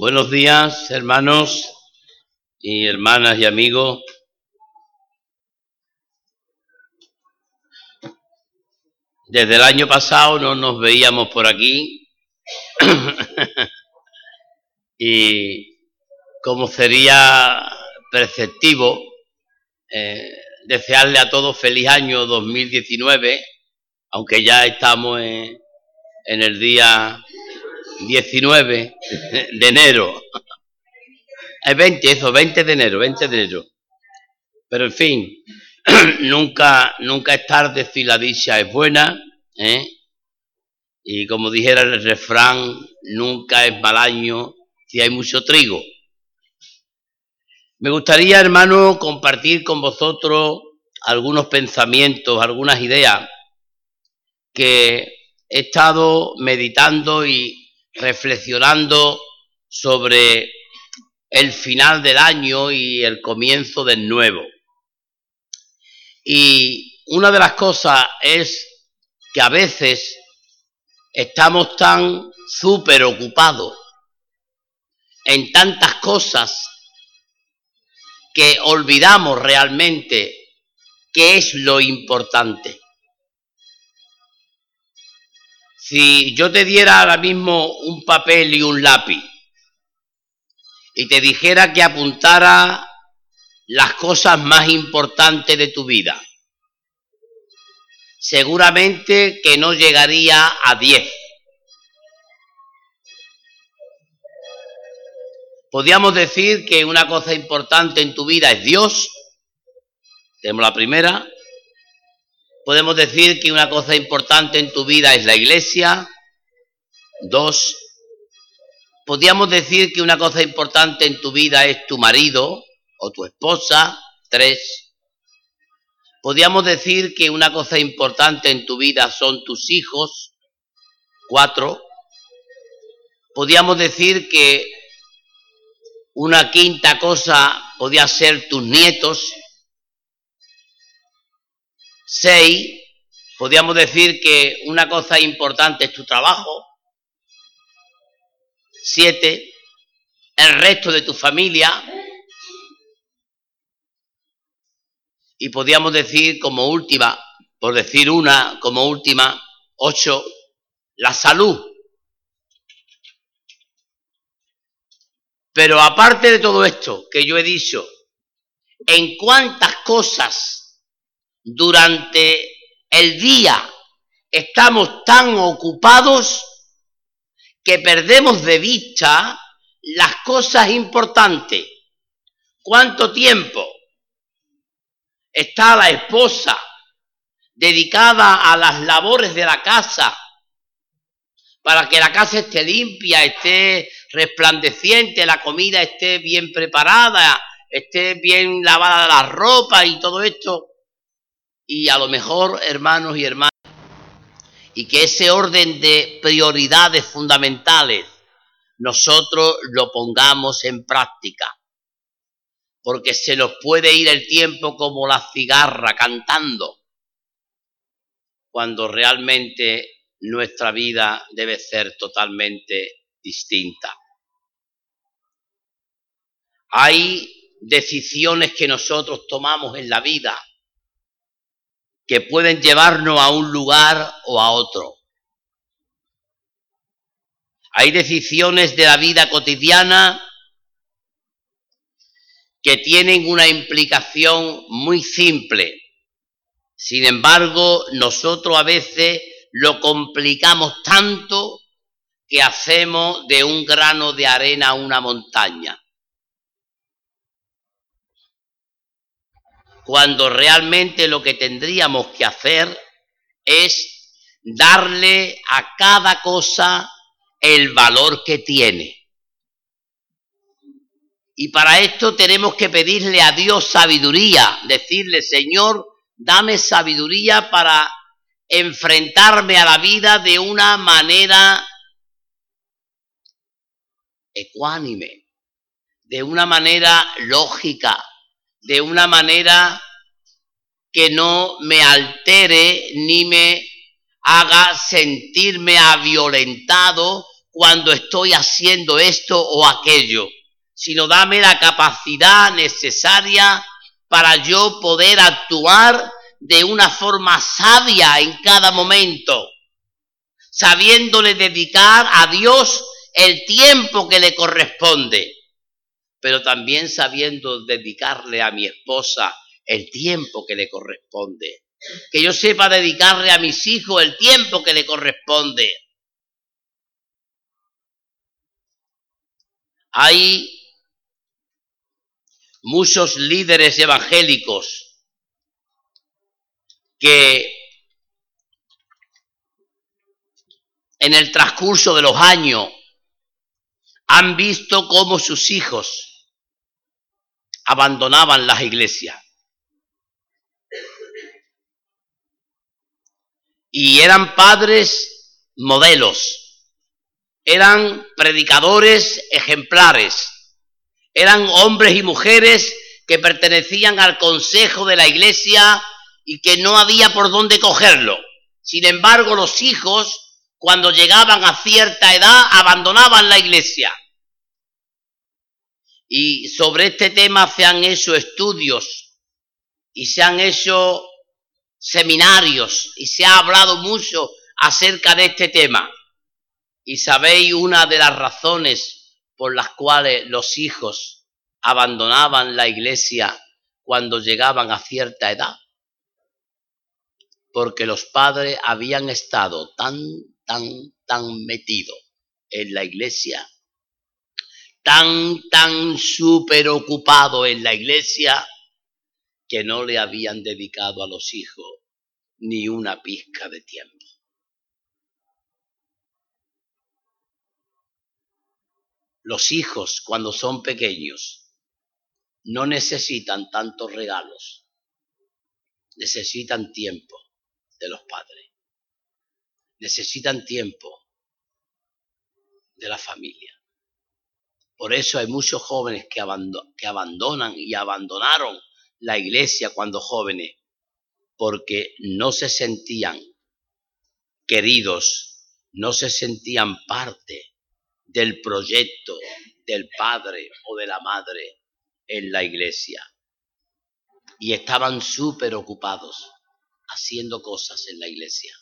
Buenos días, hermanos y hermanas y amigos. Desde el año pasado no nos veíamos por aquí y como sería perceptivo eh, desearle a todos feliz año 2019, aunque ya estamos en, en el día 19 de enero. Es 20, eso, 20 de enero, 20 de enero. Pero en fin, nunca, nunca es tarde si la dicha es buena, ¿eh? Y como dijera el refrán, nunca es mal año si hay mucho trigo. Me gustaría, hermano, compartir con vosotros algunos pensamientos, algunas ideas que he estado meditando y reflexionando sobre el final del año y el comienzo del nuevo. Y una de las cosas es que a veces estamos tan súper ocupados en tantas cosas que olvidamos realmente qué es lo importante. Si yo te diera ahora mismo un papel y un lápiz y te dijera que apuntara las cosas más importantes de tu vida, seguramente que no llegaría a 10. Podríamos decir que una cosa importante en tu vida es Dios. Tenemos la primera. Podemos decir que una cosa importante en tu vida es la iglesia. Dos. Podríamos decir que una cosa importante en tu vida es tu marido o tu esposa. Tres. Podríamos decir que una cosa importante en tu vida son tus hijos. Cuatro. Podríamos decir que una quinta cosa podía ser tus nietos. Seis, podríamos decir que una cosa importante es tu trabajo. Siete, el resto de tu familia. Y podríamos decir como última, por decir una como última, ocho, la salud. Pero aparte de todo esto que yo he dicho, en cuántas cosas durante el día estamos tan ocupados que perdemos de vista las cosas importantes. ¿Cuánto tiempo está la esposa dedicada a las labores de la casa para que la casa esté limpia, esté resplandeciente, la comida esté bien preparada, esté bien lavada la ropa y todo esto. Y a lo mejor, hermanos y hermanas, y que ese orden de prioridades fundamentales nosotros lo pongamos en práctica. Porque se nos puede ir el tiempo como la cigarra cantando, cuando realmente nuestra vida debe ser totalmente distinta. Hay decisiones que nosotros tomamos en la vida que pueden llevarnos a un lugar o a otro. Hay decisiones de la vida cotidiana que tienen una implicación muy simple. Sin embargo, nosotros a veces lo complicamos tanto que hacemos de un grano de arena una montaña. Cuando realmente lo que tendríamos que hacer es darle a cada cosa el valor que tiene. Y para esto tenemos que pedirle a Dios sabiduría, decirle, Señor, dame sabiduría para enfrentarme a la vida de una manera ecuánime, de una manera lógica, de una manera que no me altere ni me haga sentirme aviolentado cuando estoy haciendo esto o aquello, sino dame la capacidad necesaria para yo poder actuar de una forma sabia en cada momento, sabiéndole dedicar a Dios el tiempo que le corresponde, pero también sabiendo dedicarle a mi esposa el tiempo que le corresponde. Que yo sepa dedicarle a mis hijos el tiempo que le corresponde. Hay muchos líderes evangélicos que en el transcurso de los años han visto cómo sus hijos abandonaban las iglesias. Y eran padres modelos, eran predicadores ejemplares, eran hombres y mujeres que pertenecían al consejo de la iglesia y que no había por dónde cogerlo. Sin embargo, los hijos, cuando llegaban a cierta edad, abandonaban la iglesia. Y sobre este tema se han hecho estudios y se han hecho seminarios y se ha hablado mucho acerca de este tema. Y sabéis una de las razones por las cuales los hijos abandonaban la iglesia cuando llegaban a cierta edad. Porque los padres habían estado tan, tan, tan metidos en la iglesia tan, tan súper ocupado en la iglesia que no le habían dedicado a los hijos ni una pizca de tiempo. Los hijos, cuando son pequeños, no necesitan tantos regalos, necesitan tiempo de los padres, necesitan tiempo de la familia. Por eso hay muchos jóvenes que, abandonan y abandonaron la iglesia cuando jóvenes, porque no se sentían queridos, no se sentían parte del proyecto del padre o de la madre en la iglesia. Y estaban súper ocupados haciendo cosas en la iglesia.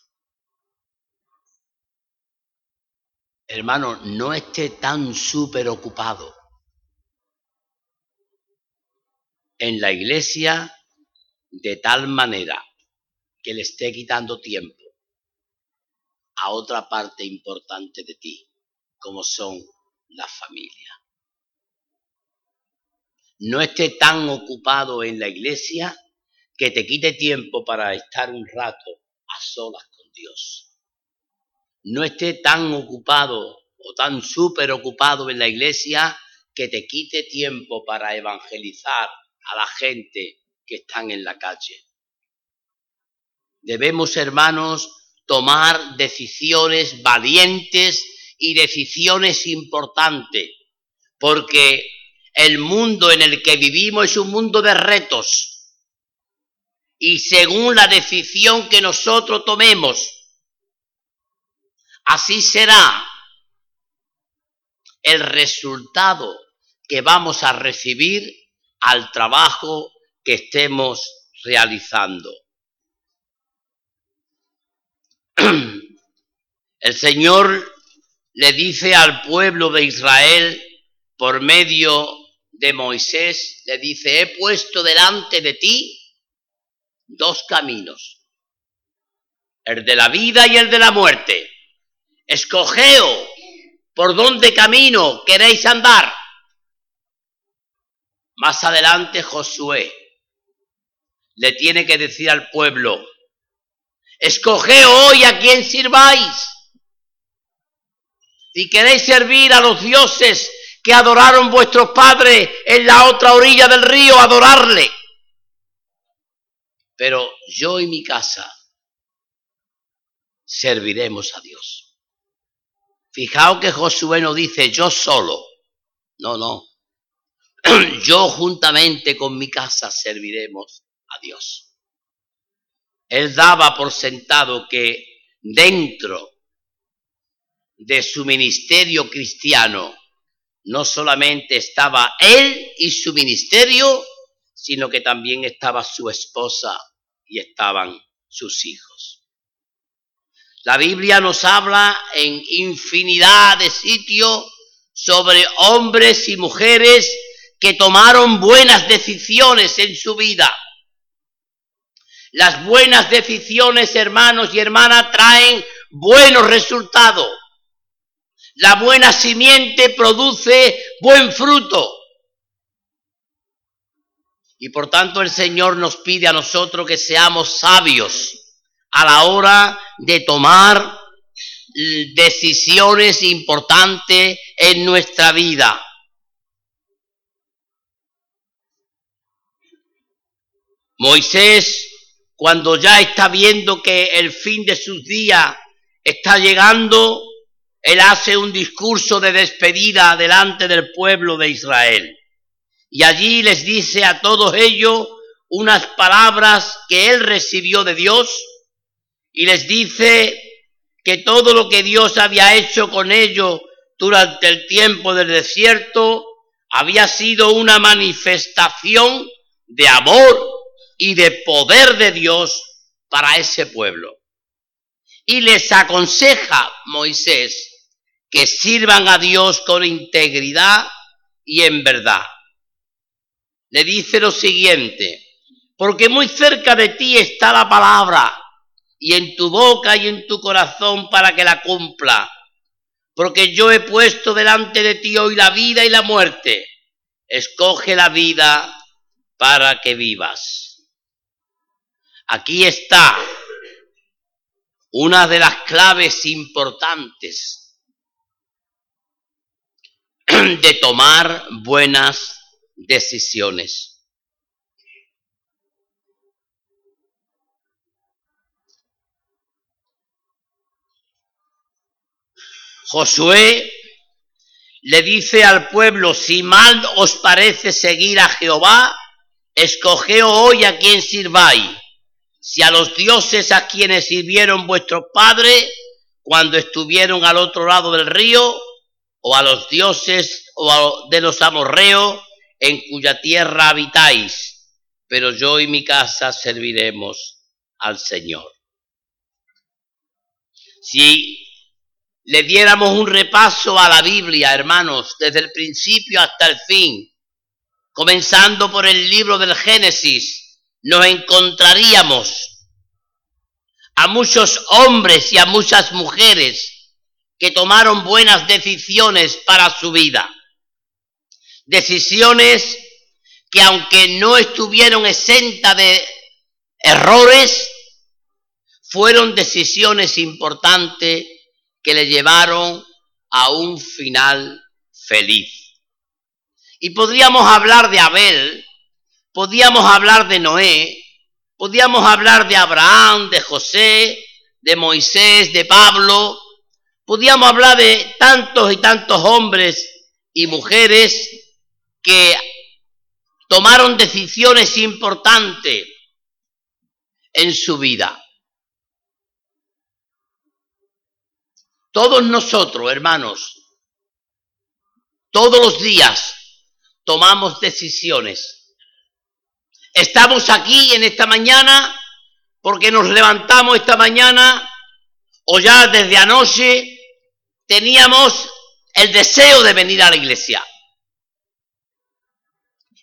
Hermano, no esté tan súper ocupado en la iglesia de tal manera que le esté quitando tiempo a otra parte importante de ti, como son la familia. No esté tan ocupado en la iglesia que te quite tiempo para estar un rato a solas con Dios no esté tan ocupado o tan súper ocupado en la iglesia que te quite tiempo para evangelizar a la gente que están en la calle. Debemos, hermanos, tomar decisiones valientes y decisiones importantes, porque el mundo en el que vivimos es un mundo de retos. Y según la decisión que nosotros tomemos Así será el resultado que vamos a recibir al trabajo que estemos realizando. El Señor le dice al pueblo de Israel por medio de Moisés, le dice, he puesto delante de ti dos caminos, el de la vida y el de la muerte escogeos por dónde camino queréis andar. Más adelante Josué le tiene que decir al pueblo, escoge hoy a quién sirváis. Si queréis servir a los dioses que adoraron vuestros padres en la otra orilla del río, adorarle. Pero yo y mi casa serviremos a Dios. Fijaos que Josué no dice yo solo. No, no. Yo juntamente con mi casa serviremos a Dios. Él daba por sentado que dentro de su ministerio cristiano, no solamente estaba él y su ministerio, sino que también estaba su esposa y estaban sus hijos. La Biblia nos habla en infinidad de sitios sobre hombres y mujeres que tomaron buenas decisiones en su vida. Las buenas decisiones, hermanos y hermanas, traen buenos resultados. La buena simiente produce buen fruto. Y por tanto el Señor nos pide a nosotros que seamos sabios a la hora de tomar decisiones importantes en nuestra vida. Moisés, cuando ya está viendo que el fin de sus días está llegando, él hace un discurso de despedida delante del pueblo de Israel. Y allí les dice a todos ellos unas palabras que él recibió de Dios y les dice que todo lo que Dios había hecho con ellos durante el tiempo del desierto había sido una manifestación de amor y de poder de Dios para ese pueblo. Y les aconseja Moisés que sirvan a Dios con integridad y en verdad le dice lo siguiente, porque muy cerca de ti está la palabra, y en tu boca y en tu corazón para que la cumpla, porque yo he puesto delante de ti hoy la vida y la muerte, escoge la vida para que vivas. Aquí está una de las claves importantes de tomar buenas decisiones. Josué le dice al pueblo, si mal os parece seguir a Jehová, escogeos hoy a quien sirváis, si a los dioses a quienes sirvieron vuestros padres cuando estuvieron al otro lado del río, o a los dioses o de los amorreos en cuya tierra habitáis, pero yo y mi casa serviremos al Señor. Si le diéramos un repaso a la Biblia, hermanos, desde el principio hasta el fin, comenzando por el libro del Génesis, nos encontraríamos a muchos hombres y a muchas mujeres que tomaron buenas decisiones para su vida. Decisiones que aunque no estuvieron exentas de errores, fueron decisiones importantes que le llevaron a un final feliz. Y podríamos hablar de Abel, podríamos hablar de Noé, podríamos hablar de Abraham, de José, de Moisés, de Pablo, podríamos hablar de tantos y tantos hombres y mujeres que tomaron decisiones importantes en su vida. Todos nosotros, hermanos, todos los días tomamos decisiones. Estamos aquí en esta mañana porque nos levantamos esta mañana o ya desde anoche teníamos el deseo de venir a la iglesia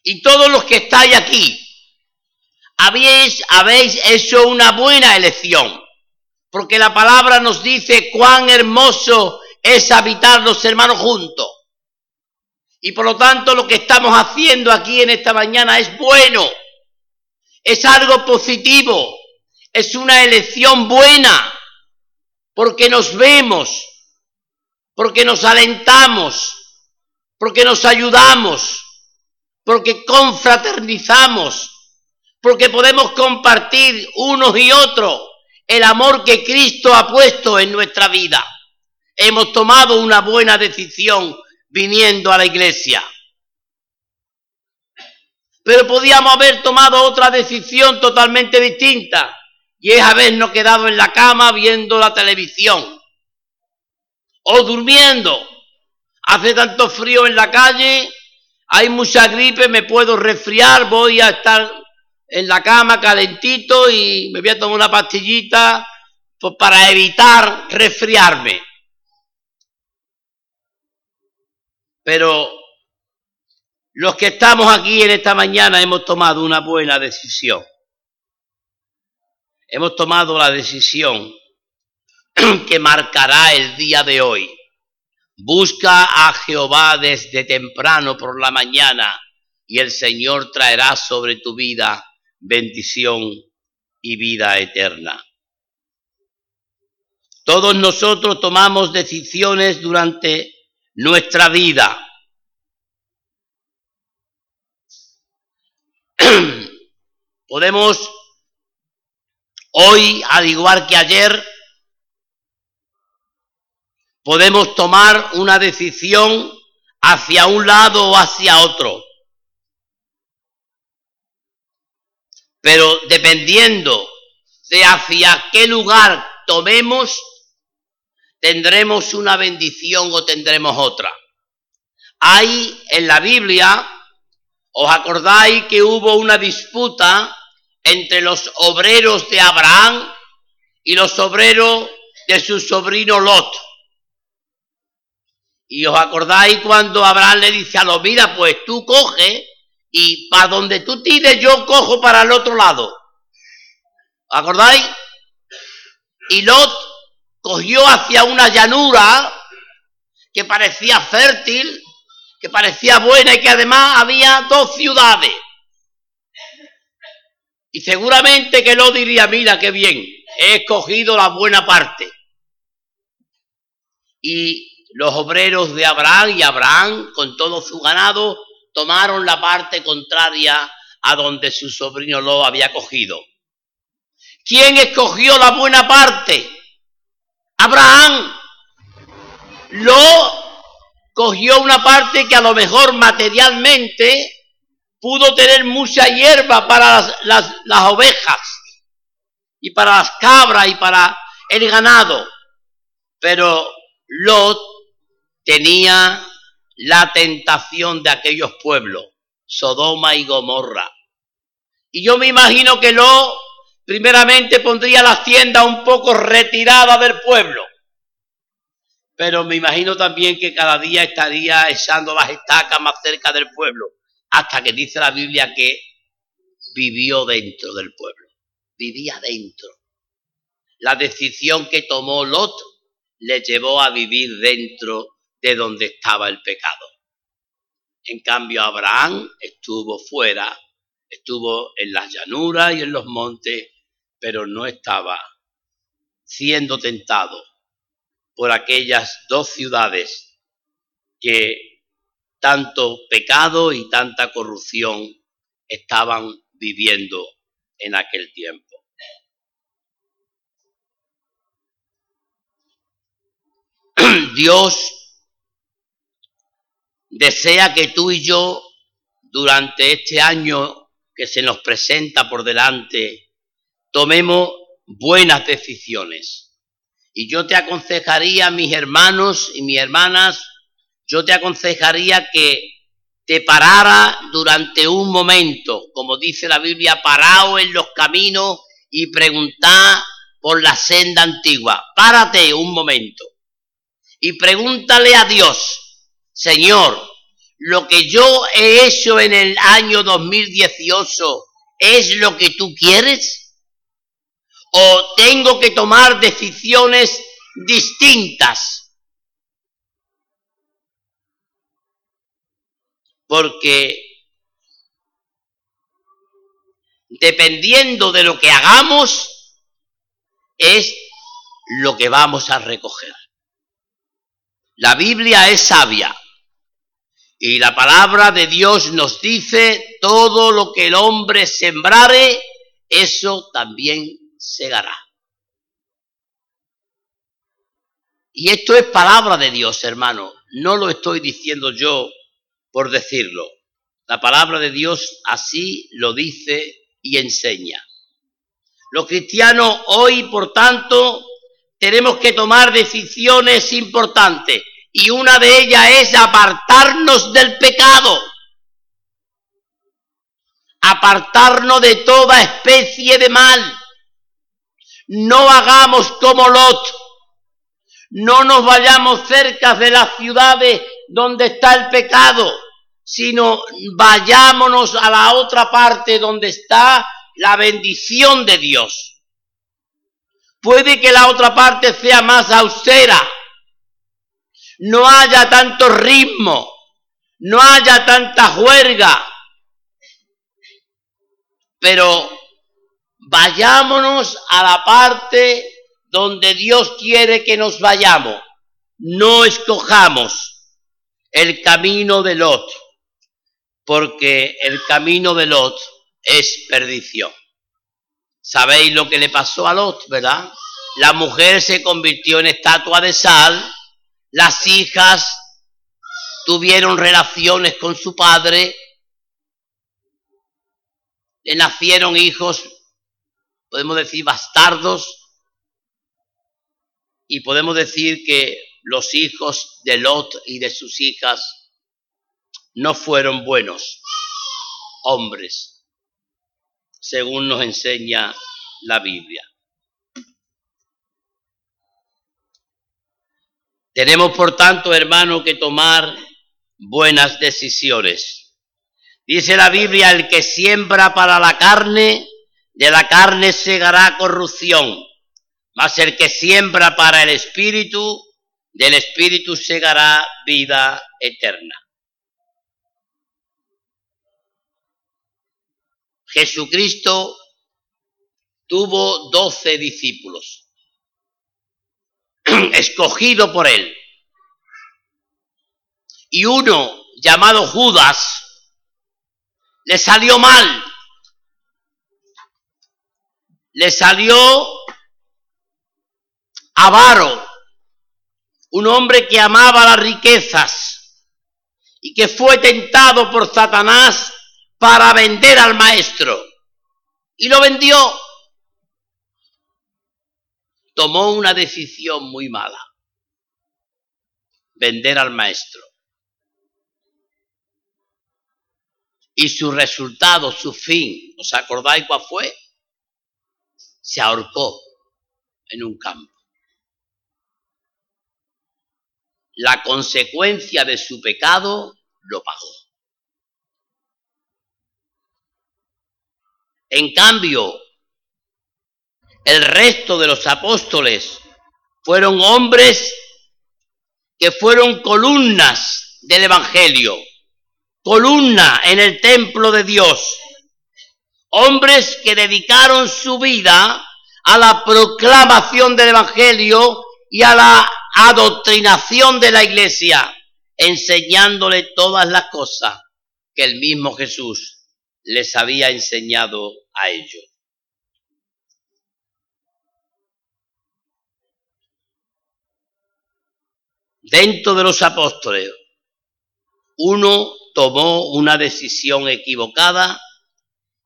y todos los que estáis aquí, habéis, habéis hecho una buena elección, porque la palabra nos dice cuán hermoso es habitar los hermanos juntos. Y por lo tanto lo que estamos haciendo aquí en esta mañana es bueno, es algo positivo, es una elección buena, porque nos vemos, porque nos alentamos, porque nos ayudamos, porque confraternizamos, porque podemos compartir unos y otros el amor que Cristo ha puesto en nuestra vida. Hemos tomado una buena decisión viniendo a la iglesia. Pero podíamos haber tomado otra decisión totalmente distinta y es habernos quedado en la cama viendo la televisión o durmiendo. Hace tanto frío en la calle, hay mucha gripe, me puedo resfriar, voy a estar en la cama calentito y me voy a tomar una pastillita pues, para evitar resfriarme. Pero los que estamos aquí en esta mañana hemos tomado una buena decisión. Hemos tomado la decisión que marcará el día de hoy. Busca a Jehová desde temprano por la mañana y el Señor traerá sobre tu vida bendición y vida eterna. Todos nosotros tomamos decisiones durante nuestra vida. Podemos hoy, al igual que ayer, podemos tomar una decisión hacia un lado o hacia otro. Pero dependiendo de hacia qué lugar tomemos, tendremos una bendición o tendremos otra. Hay en la Biblia, ¿os acordáis que hubo una disputa entre los obreros de Abraham y los obreros de su sobrino Lot? Y os acordáis cuando Abraham le dice a los, mira, pues tú coge y para donde tú tires yo cojo para el otro lado. ¿Os acordáis? Y Lot cogió hacia una llanura que parecía fértil, que parecía buena y que además había dos ciudades. Y seguramente que Lot diría, mira qué bien, he escogido la buena parte. Y los obreros de Abraham y Abraham con todo su ganado tomaron la parte contraria a donde su sobrino lo había cogido. ¿Quién escogió la buena parte? Abraham. Lo cogió una parte que a lo mejor materialmente pudo tener mucha hierba para las, las ovejas y para las cabras y para el ganado. Pero Lot tenía la tentación de aquellos pueblos, Sodoma y Gomorra. Y yo me imagino que lo primeramente pondría la hacienda un poco retirada del pueblo. Pero me imagino también que cada día estaría echando las estacas más cerca del pueblo, hasta que dice la Biblia que vivió dentro del pueblo, vivía dentro. La decisión que tomó Lot le llevó a vivir dentro de donde estaba el pecado. En cambio, Abraham estuvo fuera, estuvo en las llanuras y en los montes, pero no estaba siendo tentado por aquellas dos ciudades que tanto pecado y tanta corrupción estaban viviendo en aquel tiempo. Dios desea que tú y yo, durante este año que se nos presenta por delante, tomemos buenas decisiones. Y yo te aconsejaría, mis hermanos y mis hermanas, yo te aconsejaría que te parara durante un momento, como dice la Biblia, parado en los caminos y preguntar por la senda antigua. Párate un momento y pregúntale a Dios, Señor, lo que yo he hecho en el año 2018 es lo que tú quieres? ¿O tengo que tomar decisiones distintas? Porque dependiendo de lo que hagamos, es lo que vamos a recoger. La Biblia es sabia y la palabra de Dios nos dice, todo lo que el hombre sembrare, eso también segará. Y esto es palabra de Dios, hermano. No lo estoy diciendo yo por decirlo. La palabra de Dios así lo dice y enseña. Los cristianos hoy, por tanto, tenemos que tomar decisiones importantes y una de ellas es apartarnos del pecado, apartarnos de toda especie de mal. No hagamos como Lot, no nos vayamos cerca de las ciudades donde está el pecado, sino vayámonos a la otra parte donde está la bendición de Dios. Puede que la otra parte sea más austera, no haya tanto ritmo, no haya tanta juerga, pero vayámonos a la parte donde Dios quiere que nos vayamos. No escojamos el camino de Lot, porque el camino de Lot es perdición. ¿Sabéis lo que le pasó a Lot, verdad? La mujer se convirtió en estatua de sal, las hijas tuvieron relaciones con su padre, le nacieron hijos, podemos decir, bastardos, y podemos decir que los hijos de Lot y de sus hijas no fueron buenos hombres, según nos enseña la Biblia. Tenemos, por tanto, hermano, que tomar buenas decisiones. Dice la Biblia, el que siembra para la carne, de la carne segará corrupción, mas el que siembra para el espíritu, del espíritu segará vida eterna. Jesucristo tuvo doce discípulos, escogido por él. Y uno llamado Judas le salió mal, le salió avaro, un hombre que amaba las riquezas y que fue tentado por Satanás para vender al maestro. Y lo vendió. Tomó una decisión muy mala. Vender al maestro. Y su resultado, su fin, ¿os acordáis cuál fue? Se ahorcó en un campo. La consecuencia de su pecado lo pagó. En cambio, el resto de los apóstoles fueron hombres que fueron columnas del Evangelio, columna en el templo de Dios, hombres que dedicaron su vida a la proclamación del Evangelio y a la adoctrinación de la iglesia, enseñándole todas las cosas que el mismo Jesús les había enseñado a ellos. Dentro de los apóstoles, uno tomó una decisión equivocada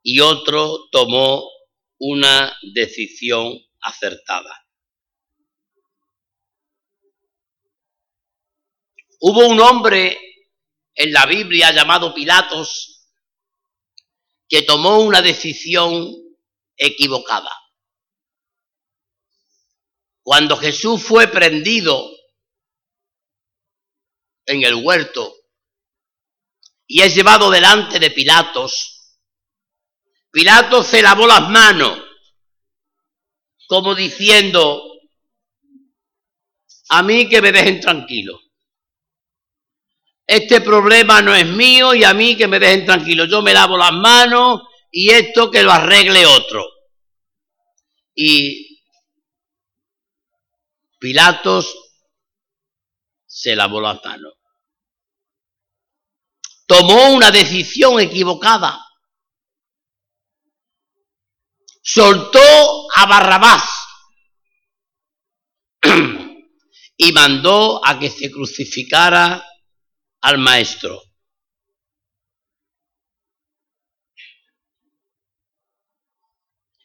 y otro tomó una decisión acertada. Hubo un hombre en la Biblia llamado Pilatos que tomó una decisión equivocada. Cuando Jesús fue prendido en el huerto y es llevado delante de Pilatos, Pilatos se lavó las manos como diciendo, a mí que me dejen tranquilo este problema no es mío y a mí que me dejen tranquilo. Yo me lavo las manos y esto que lo arregle otro. Y Pilatos se lavó las manos. Tomó una decisión equivocada. Soltó a Barrabás y mandó a que se crucificara al maestro.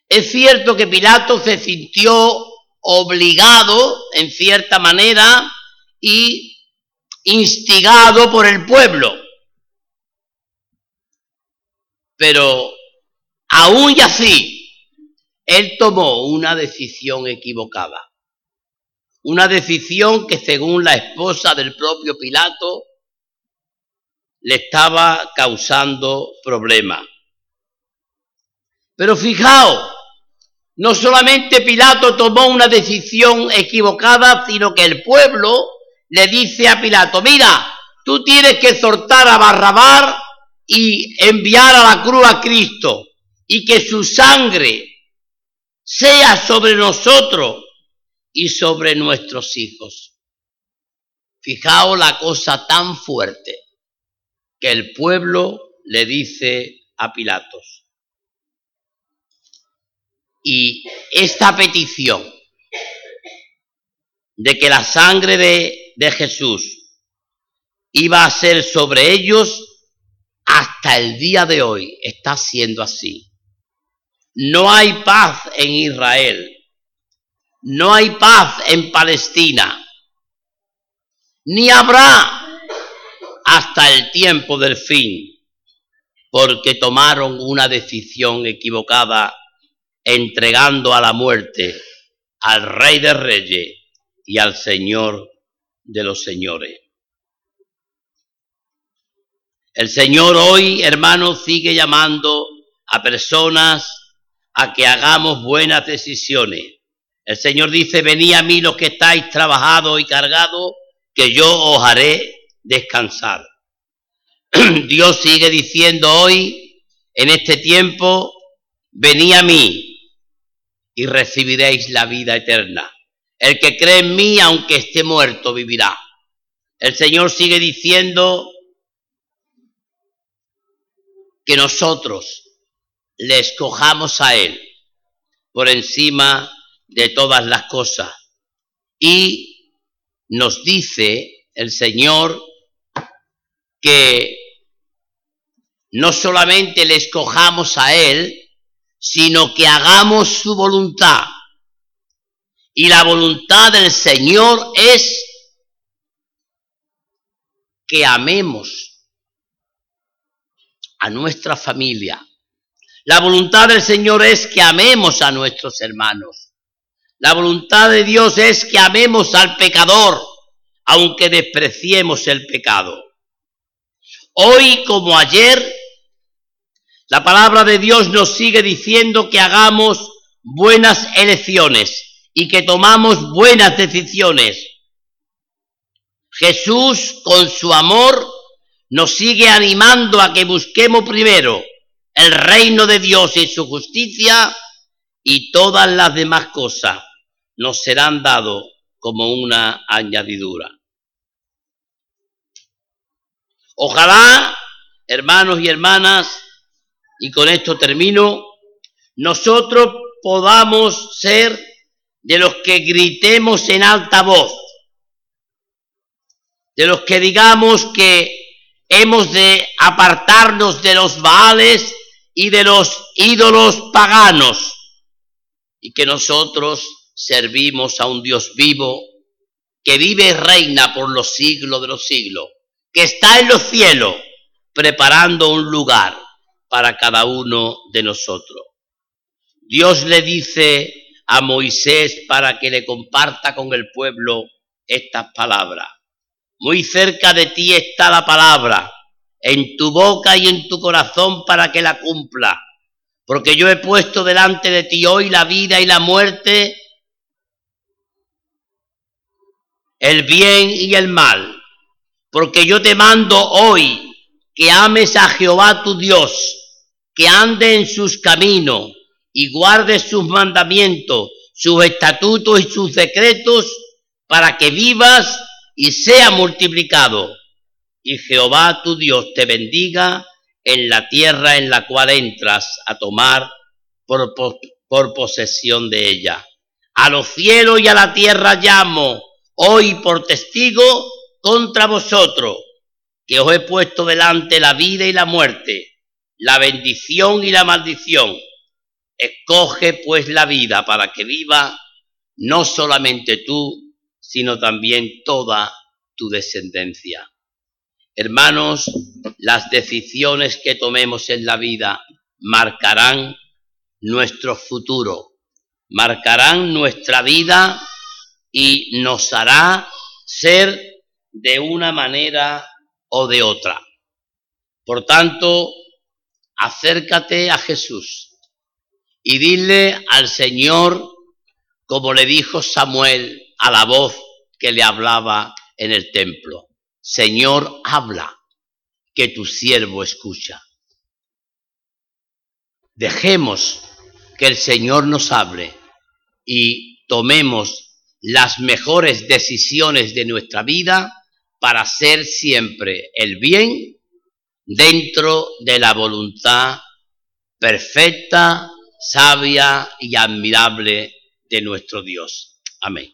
Es cierto que Pilato se sintió obligado en cierta manera y instigado por el pueblo. Pero aún y así, él tomó una decisión equivocada. Una decisión que según la esposa del propio Pilato le estaba causando problemas. Pero fijaos, no solamente Pilato tomó una decisión equivocada, sino que el pueblo le dice a Pilato, mira, tú tienes que exhortar a Barrabar y enviar a la cruz a Cristo y que su sangre sea sobre nosotros y sobre nuestros hijos. Fijaos la cosa tan fuerte que el pueblo le dice a Pilatos. Y esta petición de que la sangre de, de Jesús iba a ser sobre ellos, hasta el día de hoy está siendo así. No hay paz en Israel. No hay paz en Palestina. Ni habrá hasta el tiempo del fin, porque tomaron una decisión equivocada entregando a la muerte al Rey de Reyes y al Señor de los Señores. El Señor hoy, hermanos, sigue llamando a personas a que hagamos buenas decisiones. El Señor dice, venid a mí los que estáis trabajados y cargados, que yo os haré descansar. Dios sigue diciendo hoy, en este tiempo, venid a mí y recibiréis la vida eterna. El que cree en mí, aunque esté muerto, vivirá. El Señor sigue diciendo que nosotros le escojamos a Él por encima de todas las cosas. Y nos dice el Señor que no solamente le escojamos a Él, sino que hagamos su voluntad. Y la voluntad del Señor es que amemos a nuestra familia. La voluntad del Señor es que amemos a nuestros hermanos. La voluntad de Dios es que amemos al pecador, aunque despreciemos el pecado. Hoy como ayer, la palabra de Dios nos sigue diciendo que hagamos buenas elecciones y que tomamos buenas decisiones. Jesús, con su amor, nos sigue animando a que busquemos primero el reino de Dios y su justicia y todas las demás cosas nos serán dadas como una añadidura. Ojalá, hermanos y hermanas, y con esto termino, nosotros podamos ser de los que gritemos en alta voz, de los que digamos que hemos de apartarnos de los baales y de los ídolos paganos y que nosotros servimos a un Dios vivo que vive y reina por los siglos de los siglos, que está en los cielos preparando un lugar para cada uno de nosotros. Dios le dice a Moisés para que le comparta con el pueblo estas palabras. Muy cerca de ti está la palabra, en tu boca y en tu corazón para que la cumpla, porque yo he puesto delante de ti hoy la vida y la muerte, el bien y el mal, porque yo te mando hoy que ames a Jehová tu Dios, que ande en sus caminos y guarde sus mandamientos, sus estatutos y sus decretos, para que vivas y sea multiplicado. Y Jehová tu Dios te bendiga en la tierra en la cual entras a tomar por, posesión de ella. A los cielos y a la tierra llamo hoy por testigo contra vosotros que os he puesto delante la vida y la muerte, la bendición y la maldición. Escoge pues la vida para que viva no solamente tú, sino también toda tu descendencia. Hermanos, las decisiones que tomemos en la vida marcarán nuestro futuro, marcarán nuestra vida y nos hará ser de una manera o de otra. Por tanto, acércate a Jesús y dile al Señor, como le dijo Samuel a la voz que le hablaba en el templo, Señor, habla, que tu siervo escucha. Dejemos que el Señor nos hable y tomemos las mejores decisiones de nuestra vida para hacer siempre el bien dentro de la voluntad perfecta, sabia y admirable de nuestro Dios. Amén.